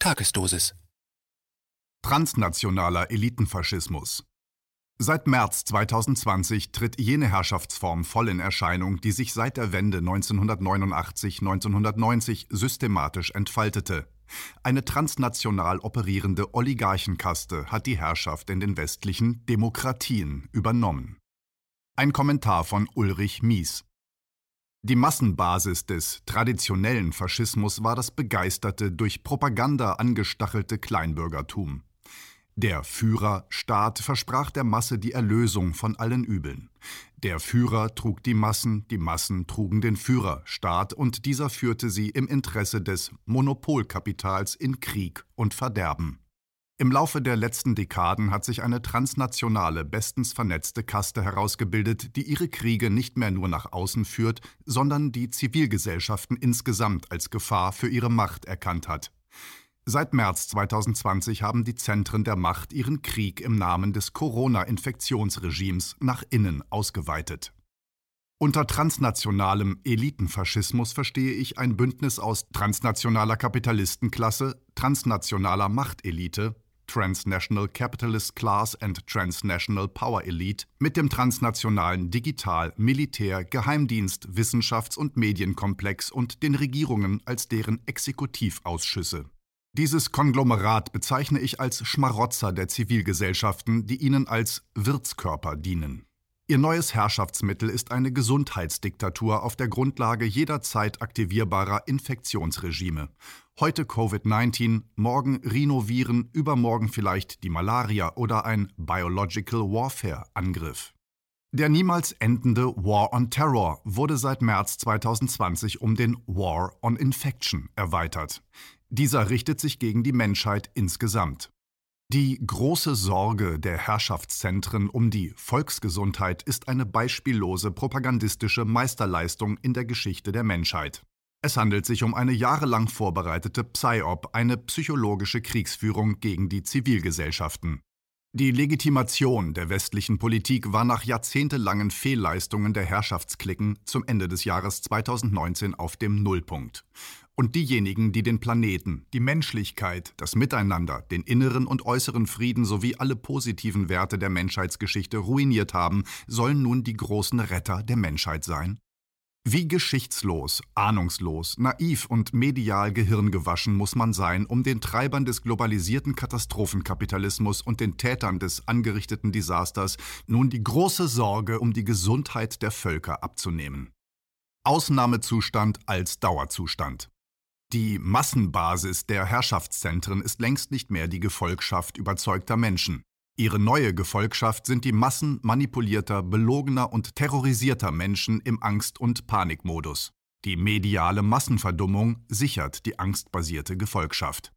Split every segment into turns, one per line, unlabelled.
Tagesdosis.
Transnationaler Elitenfaschismus. Seit März 2020 tritt jene Herrschaftsform voll in Erscheinung, die sich seit der Wende 1989-1990 systematisch entfaltete. Eine transnational operierende Oligarchenkaste hat die Herrschaft in den westlichen Demokratien übernommen. Ein Kommentar von Ulrich Mies. Die Massenbasis des traditionellen Faschismus war das begeisterte, durch Propaganda angestachelte Kleinbürgertum. Der Führerstaat versprach der Masse die Erlösung von allen Übeln. Der Führer trug die Massen, die Massen trugen den Führerstaat und dieser führte sie im Interesse des Monopolkapitals in Krieg und Verderben. Im Laufe der letzten Dekaden hat sich eine transnationale, bestens vernetzte Kaste herausgebildet, die ihre Kriege nicht mehr nur nach außen führt, sondern die Zivilgesellschaften insgesamt als Gefahr für ihre Macht erkannt hat. Seit März 2020 haben die Zentren der Macht ihren Krieg im Namen des Corona-Infektionsregimes nach innen ausgeweitet. Unter transnationalem Elitenfaschismus verstehe ich ein Bündnis aus transnationaler Kapitalistenklasse, transnationaler Machtelite, Transnational Capitalist Class and Transnational Power Elite mit dem transnationalen Digital-, Militär-, Geheimdienst-, Wissenschafts- und Medienkomplex und den Regierungen als deren Exekutivausschüsse. Dieses Konglomerat bezeichne ich als Schmarotzer der Zivilgesellschaften, die ihnen als Wirtskörper dienen. Ihr neues Herrschaftsmittel ist eine Gesundheitsdiktatur auf der Grundlage jederzeit aktivierbarer Infektionsregime. Heute Covid-19, morgen Rhinoviren, übermorgen vielleicht die Malaria oder ein Biological Warfare-Angriff. Der niemals endende War on Terror wurde seit März 2020 um den War on Infection erweitert. Dieser richtet sich gegen die Menschheit insgesamt. Die große Sorge der Herrschaftszentren um die Volksgesundheit ist eine beispiellose propagandistische Meisterleistung in der Geschichte der Menschheit. Es handelt sich um eine jahrelang vorbereitete PSYOP, eine psychologische Kriegsführung gegen die Zivilgesellschaften. Die Legitimation der westlichen Politik war nach jahrzehntelangen Fehlleistungen der Herrschaftsklicken zum Ende des Jahres 2019 auf dem Nullpunkt. Und diejenigen, die den Planeten, die Menschlichkeit, das Miteinander, den inneren und äußeren Frieden sowie alle positiven Werte der Menschheitsgeschichte ruiniert haben, sollen nun die großen Retter der Menschheit sein? Wie geschichtslos, ahnungslos, naiv und medial gehirngewaschen muss man sein, um den Treibern des globalisierten Katastrophenkapitalismus und den Tätern des angerichteten Desasters nun die große Sorge um die Gesundheit der Völker abzunehmen. Ausnahmezustand als Dauerzustand. Die Massenbasis der Herrschaftszentren ist längst nicht mehr die Gefolgschaft überzeugter Menschen. Ihre neue Gefolgschaft sind die Massen manipulierter, belogener und terrorisierter Menschen im Angst- und Panikmodus. Die mediale Massenverdummung sichert die angstbasierte Gefolgschaft.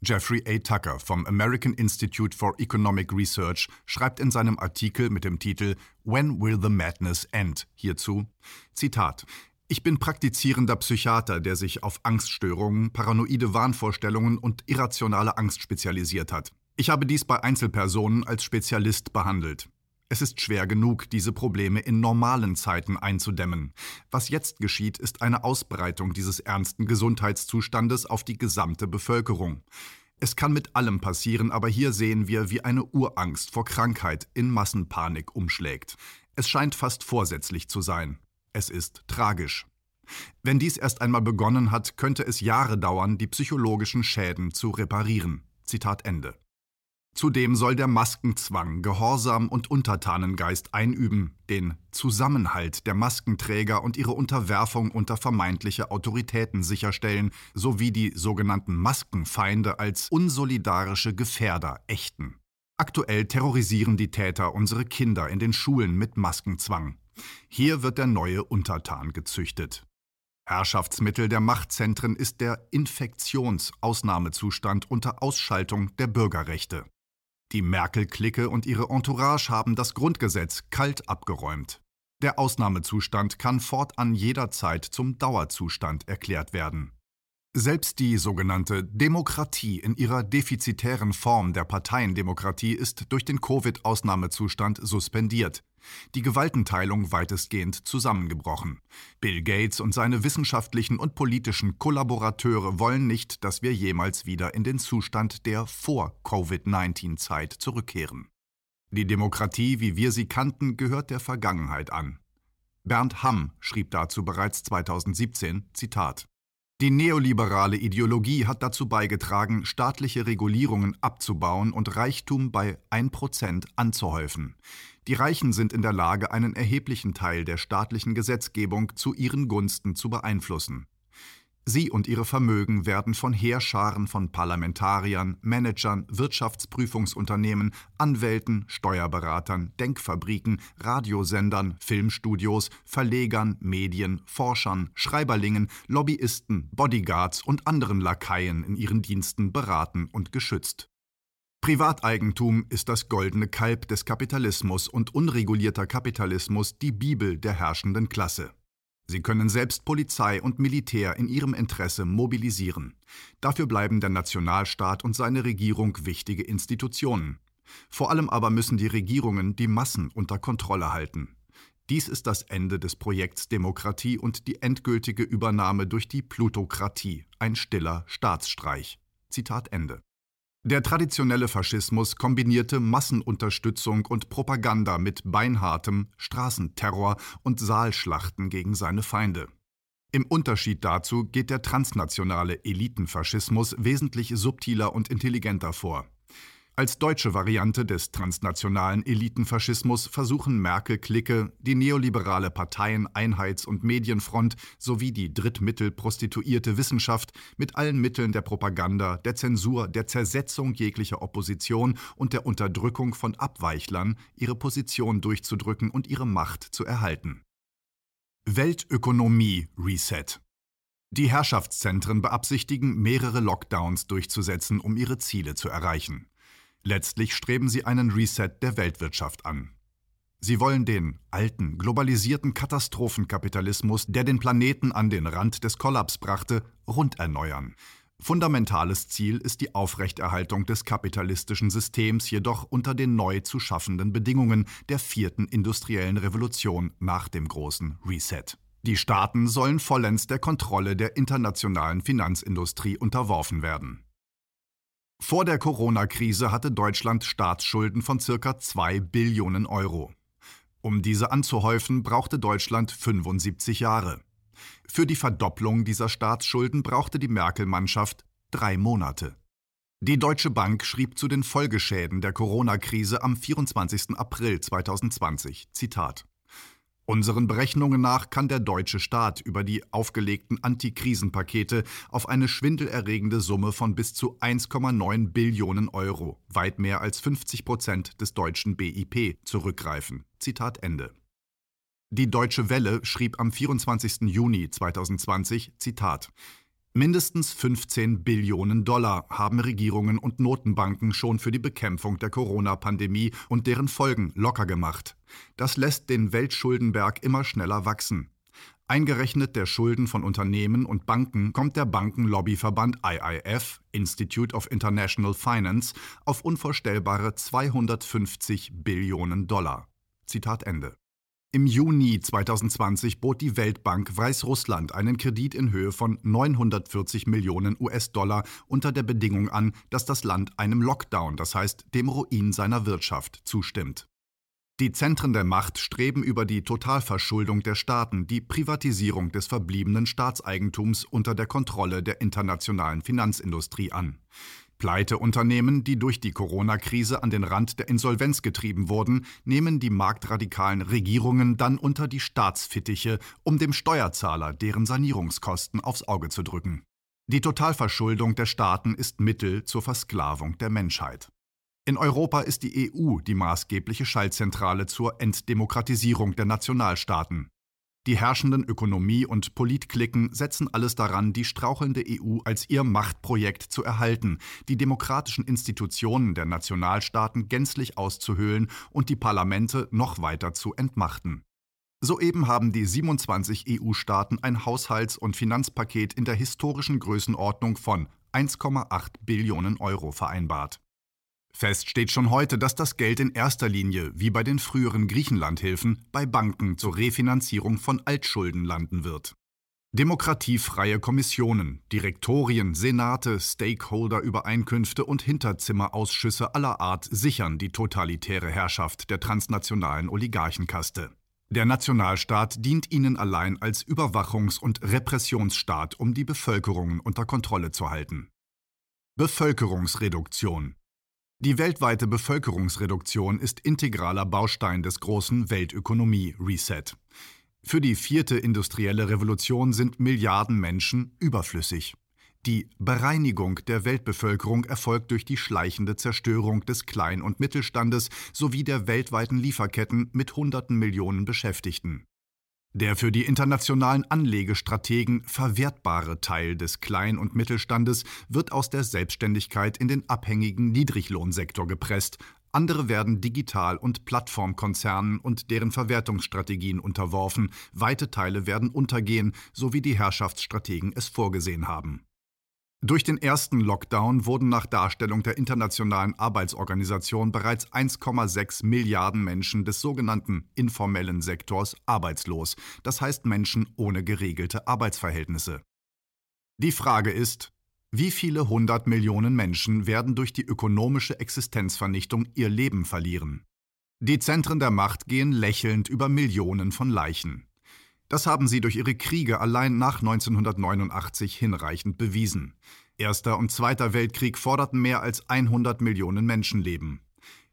Jeffrey A. Tucker vom American Institute for Economic Research schreibt in seinem Artikel mit dem Titel When Will the Madness End hierzu Zitat ich bin praktizierender Psychiater, der sich auf Angststörungen, paranoide Wahnvorstellungen und irrationale Angst spezialisiert hat. Ich habe dies bei Einzelpersonen als Spezialist behandelt. Es ist schwer genug, diese Probleme in normalen Zeiten einzudämmen. Was jetzt geschieht, ist eine Ausbreitung dieses ernsten Gesundheitszustandes auf die gesamte Bevölkerung. Es kann mit allem passieren, aber hier sehen wir, wie eine Urangst vor Krankheit in Massenpanik umschlägt. Es scheint fast vorsätzlich zu sein. Es ist tragisch. Wenn dies erst einmal begonnen hat, könnte es Jahre dauern, die psychologischen Schäden zu reparieren. Zitat Ende. Zudem soll der Maskenzwang Gehorsam und Untertanengeist einüben, den Zusammenhalt der Maskenträger und ihre Unterwerfung unter vermeintliche Autoritäten sicherstellen, sowie die sogenannten Maskenfeinde als unsolidarische Gefährder ächten. Aktuell terrorisieren die Täter unsere Kinder in den Schulen mit Maskenzwang. Hier wird der neue Untertan gezüchtet. Herrschaftsmittel der Machtzentren ist der Infektionsausnahmezustand unter Ausschaltung der Bürgerrechte. Die Merkel-Clique und ihre Entourage haben das Grundgesetz kalt abgeräumt. Der Ausnahmezustand kann fortan jederzeit zum Dauerzustand erklärt werden. Selbst die sogenannte Demokratie in ihrer defizitären Form der Parteiendemokratie ist durch den Covid-Ausnahmezustand suspendiert. Die Gewaltenteilung weitestgehend zusammengebrochen. Bill Gates und seine wissenschaftlichen und politischen Kollaborateure wollen nicht, dass wir jemals wieder in den Zustand der Vor-Covid-19-Zeit zurückkehren. Die Demokratie, wie wir sie kannten, gehört der Vergangenheit an. Bernd Hamm schrieb dazu bereits 2017, Zitat die neoliberale Ideologie hat dazu beigetragen, staatliche Regulierungen abzubauen und Reichtum bei 1% anzuhäufen. Die Reichen sind in der Lage, einen erheblichen Teil der staatlichen Gesetzgebung zu ihren Gunsten zu beeinflussen. Sie und ihre Vermögen werden von Heerscharen von Parlamentariern, Managern, Wirtschaftsprüfungsunternehmen, Anwälten, Steuerberatern, Denkfabriken, Radiosendern, Filmstudios, Verlegern, Medien, Forschern, Schreiberlingen, Lobbyisten, Bodyguards und anderen Lakaien in ihren Diensten beraten und geschützt. Privateigentum ist das goldene Kalb des Kapitalismus und unregulierter Kapitalismus die Bibel der herrschenden Klasse. Sie können selbst Polizei und Militär in ihrem Interesse mobilisieren. Dafür bleiben der Nationalstaat und seine Regierung wichtige Institutionen. Vor allem aber müssen die Regierungen die Massen unter Kontrolle halten. Dies ist das Ende des Projekts Demokratie und die endgültige Übernahme durch die Plutokratie, ein stiller Staatsstreich. Zitat Ende. Der traditionelle Faschismus kombinierte Massenunterstützung und Propaganda mit beinhartem Straßenterror und Saalschlachten gegen seine Feinde. Im Unterschied dazu geht der transnationale Elitenfaschismus wesentlich subtiler und intelligenter vor. Als deutsche Variante des transnationalen Elitenfaschismus versuchen Merkel-Clique, die neoliberale Parteien Einheits- und Medienfront sowie die drittmittelprostituierte Wissenschaft mit allen Mitteln der Propaganda, der Zensur, der Zersetzung jeglicher Opposition und der Unterdrückung von Abweichlern ihre Position durchzudrücken und ihre Macht zu erhalten. Weltökonomie Reset die Herrschaftszentren beabsichtigen, mehrere Lockdowns durchzusetzen, um ihre Ziele zu erreichen. Letztlich streben sie einen Reset der Weltwirtschaft an. Sie wollen den alten, globalisierten Katastrophenkapitalismus, der den Planeten an den Rand des Kollaps brachte, runderneuern. Fundamentales Ziel ist die Aufrechterhaltung des kapitalistischen Systems jedoch unter den neu zu schaffenden Bedingungen der vierten industriellen Revolution nach dem großen Reset. Die Staaten sollen vollends der Kontrolle der internationalen Finanzindustrie unterworfen werden. Vor der Corona-Krise hatte Deutschland Staatsschulden von ca. 2 Billionen Euro. Um diese anzuhäufen, brauchte Deutschland 75 Jahre. Für die Verdopplung dieser Staatsschulden brauchte die Merkel-Mannschaft drei Monate. Die Deutsche Bank schrieb zu den Folgeschäden der Corona-Krise am 24. April 2020, Zitat Unseren Berechnungen nach kann der deutsche Staat über die aufgelegten Antikrisenpakete auf eine schwindelerregende Summe von bis zu 1,9 Billionen Euro, weit mehr als 50 Prozent des deutschen BIP, zurückgreifen. Zitat Ende. Die Deutsche Welle schrieb am 24. Juni 2020, Zitat, Mindestens 15 Billionen Dollar haben Regierungen und Notenbanken schon für die Bekämpfung der Corona-Pandemie und deren Folgen locker gemacht. Das lässt den Weltschuldenberg immer schneller wachsen. Eingerechnet der Schulden von Unternehmen und Banken kommt der Bankenlobbyverband IIF, Institute of International Finance, auf unvorstellbare 250 Billionen Dollar. Zitat Ende. Im Juni 2020 bot die Weltbank Weißrussland einen Kredit in Höhe von 940 Millionen US-Dollar unter der Bedingung an, dass das Land einem Lockdown, das heißt dem Ruin seiner Wirtschaft, zustimmt. Die Zentren der Macht streben über die Totalverschuldung der Staaten die Privatisierung des verbliebenen Staatseigentums unter der Kontrolle der internationalen Finanzindustrie an. Pleiteunternehmen, die durch die Corona-Krise an den Rand der Insolvenz getrieben wurden, nehmen die marktradikalen Regierungen dann unter die Staatsfittiche, um dem Steuerzahler deren Sanierungskosten aufs Auge zu drücken. Die Totalverschuldung der Staaten ist Mittel zur Versklavung der Menschheit. In Europa ist die EU die maßgebliche Schaltzentrale zur Entdemokratisierung der Nationalstaaten. Die herrschenden Ökonomie- und Politklicken setzen alles daran, die strauchelnde EU als ihr Machtprojekt zu erhalten, die demokratischen Institutionen der Nationalstaaten gänzlich auszuhöhlen und die Parlamente noch weiter zu entmachten. Soeben haben die 27 EU-Staaten ein Haushalts- und Finanzpaket in der historischen Größenordnung von 1,8 Billionen Euro vereinbart. Fest steht schon heute, dass das Geld in erster Linie, wie bei den früheren Griechenlandhilfen, bei Banken zur Refinanzierung von Altschulden landen wird. Demokratiefreie Kommissionen, Direktorien, Senate, Stakeholder-Übereinkünfte und Hinterzimmerausschüsse aller Art sichern die totalitäre Herrschaft der transnationalen Oligarchenkaste. Der Nationalstaat dient ihnen allein als Überwachungs- und Repressionsstaat, um die Bevölkerung unter Kontrolle zu halten. Bevölkerungsreduktion Die weltweite Bevölkerungsreduktion ist integraler Baustein des großen Weltökonomie-Reset. Für die vierte industrielle Revolution sind Milliarden Menschen überflüssig. Die Bereinigung der Weltbevölkerung erfolgt durch die schleichende Zerstörung des Klein- und Mittelstandes sowie der weltweiten Lieferketten mit hunderten Millionen Beschäftigten. Der für die internationalen Anlegestrategen verwertbare Teil des Klein- und Mittelstandes wird aus der Selbstständigkeit in den abhängigen Niedriglohnsektor gepresst, andere werden Digital- und Plattformkonzernen und deren Verwertungsstrategien unterworfen, weite Teile werden untergehen, so wie die Herrschaftsstrategen es vorgesehen haben. Durch den ersten Lockdown wurden nach Darstellung der Internationalen Arbeitsorganisation bereits 1,6 Milliarden Menschen des sogenannten informellen Sektors arbeitslos, das heißt Menschen ohne geregelte Arbeitsverhältnisse. Die Frage ist, wie viele hundert Millionen Menschen werden durch die ökonomische Existenzvernichtung ihr Leben verlieren? Die Zentren der Macht gehen lächelnd über Millionen von Leichen. Das haben sie durch ihre Kriege allein nach 1989 hinreichend bewiesen. Erster und Zweiter Weltkrieg forderten mehr als 100 Millionen Menschenleben.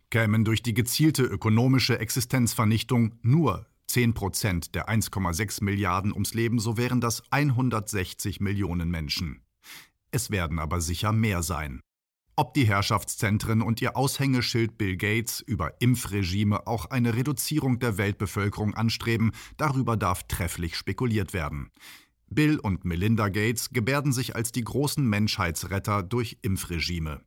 Kämen durch die gezielte ökonomische Existenzvernichtung nur 10 Prozent der 1,6 Milliarden ums Leben, so wären das 160 Millionen Menschen. Es werden aber sicher mehr sein. Ob die Herrschaftszentren und ihr Aushängeschild Bill Gates über Impfregime auch eine Reduzierung der Weltbevölkerung anstreben, darüber darf trefflich spekuliert werden. Bill und Melinda Gates gebärden sich als die großen Menschheitsretter durch Impfregime.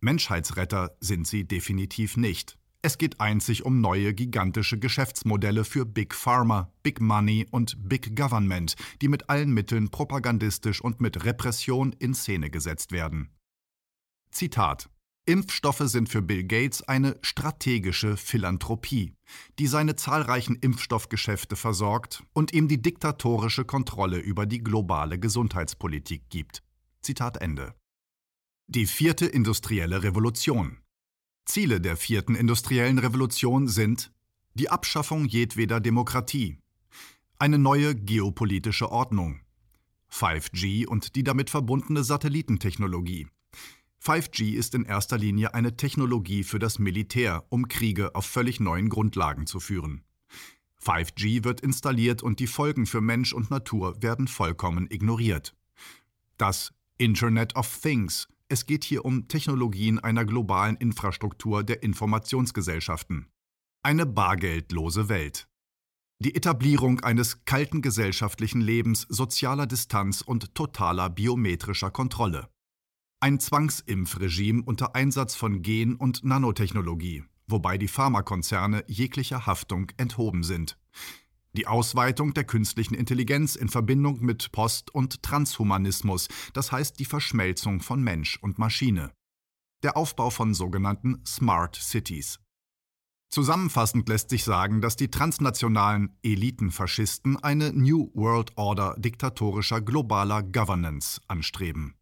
Menschheitsretter sind sie definitiv nicht. Es geht einzig um neue gigantische Geschäftsmodelle für Big Pharma, Big Money und Big Government, die mit allen Mitteln propagandistisch und mit Repression in Szene gesetzt werden. Zitat Impfstoffe sind für Bill Gates eine strategische Philanthropie, die seine zahlreichen Impfstoffgeschäfte versorgt und ihm die diktatorische Kontrolle über die globale Gesundheitspolitik gibt. Zitat Ende. Die vierte industrielle Revolution. Ziele der vierten industriellen Revolution sind die Abschaffung jedweder Demokratie, eine neue geopolitische Ordnung, 5G und die damit verbundene Satellitentechnologie, 5G ist in erster Linie eine Technologie für das Militär, um Kriege auf völlig neuen Grundlagen zu führen. 5G wird installiert und die Folgen für Mensch und Natur werden vollkommen ignoriert. Das Internet of Things. Es geht hier um Technologien einer globalen Infrastruktur der Informationsgesellschaften. Eine bargeldlose Welt. Die Etablierung eines kalten gesellschaftlichen Lebens, sozialer Distanz und totaler biometrischer Kontrolle. Ein Zwangsimpfregime unter Einsatz von Gen- und Nanotechnologie, wobei die Pharmakonzerne jeglicher Haftung enthoben sind. Die Ausweitung der künstlichen Intelligenz in Verbindung mit Post- und Transhumanismus, das heißt die Verschmelzung von Mensch und Maschine. Der Aufbau von sogenannten Smart Cities. Zusammenfassend lässt sich sagen, dass die transnationalen Elitenfaschisten eine New World Order diktatorischer globaler Governance anstreben.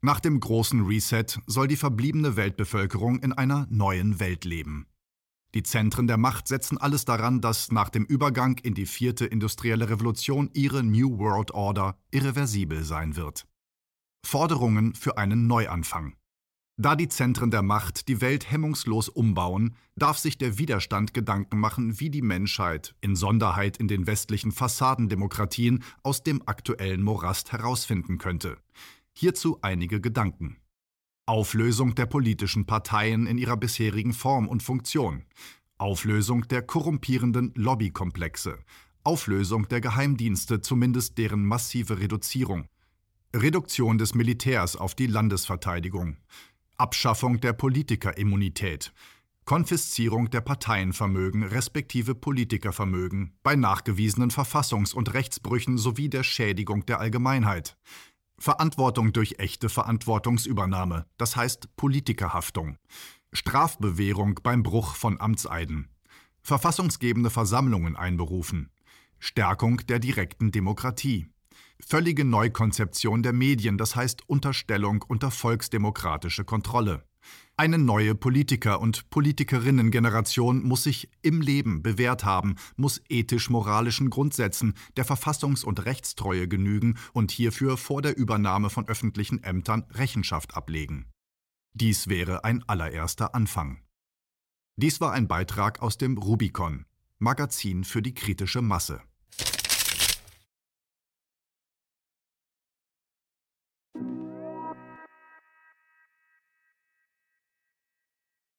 Nach dem großen Reset soll die verbliebene Weltbevölkerung in einer neuen Welt leben. Die Zentren der Macht setzen alles daran, dass nach dem Übergang in die vierte industrielle Revolution ihre New World Order irreversibel sein wird. Forderungen für einen Neuanfang. Da die Zentren der Macht die Welt hemmungslos umbauen, darf sich der Widerstand Gedanken machen, wie die Menschheit, in Sonderheit in den westlichen Fassadendemokratien, aus dem aktuellen Morast herausfinden könnte. Hierzu einige Gedanken. Auflösung der politischen Parteien in ihrer bisherigen Form und Funktion. Auflösung der korrumpierenden Lobbykomplexe. Auflösung der Geheimdienste, zumindest deren massive Reduzierung. Reduktion des Militärs auf die Landesverteidigung. Abschaffung der Politikerimmunität. Konfiszierung der Parteienvermögen respektive Politikervermögen bei nachgewiesenen Verfassungs- und Rechtsbrüchen sowie der Schädigung der Allgemeinheit. Verantwortung durch echte Verantwortungsübernahme, das heißt Politikerhaftung. Strafbewährung beim Bruch von Amtseiden. Verfassungsgebende Versammlungen einberufen. Stärkung der direkten Demokratie. Völlige Neukonzeption der Medien, das heißt Unterstellung unter volksdemokratische Kontrolle. Eine neue Politiker- und Politikerinnengeneration muss sich im Leben bewährt haben, muss ethisch-moralischen Grundsätzen der Verfassungs- und Rechtstreue genügen und hierfür vor der Übernahme von öffentlichen Ämtern Rechenschaft ablegen. Dies wäre ein allererster Anfang. Dies war ein Beitrag aus dem Rubicon, Magazin für die kritische Masse.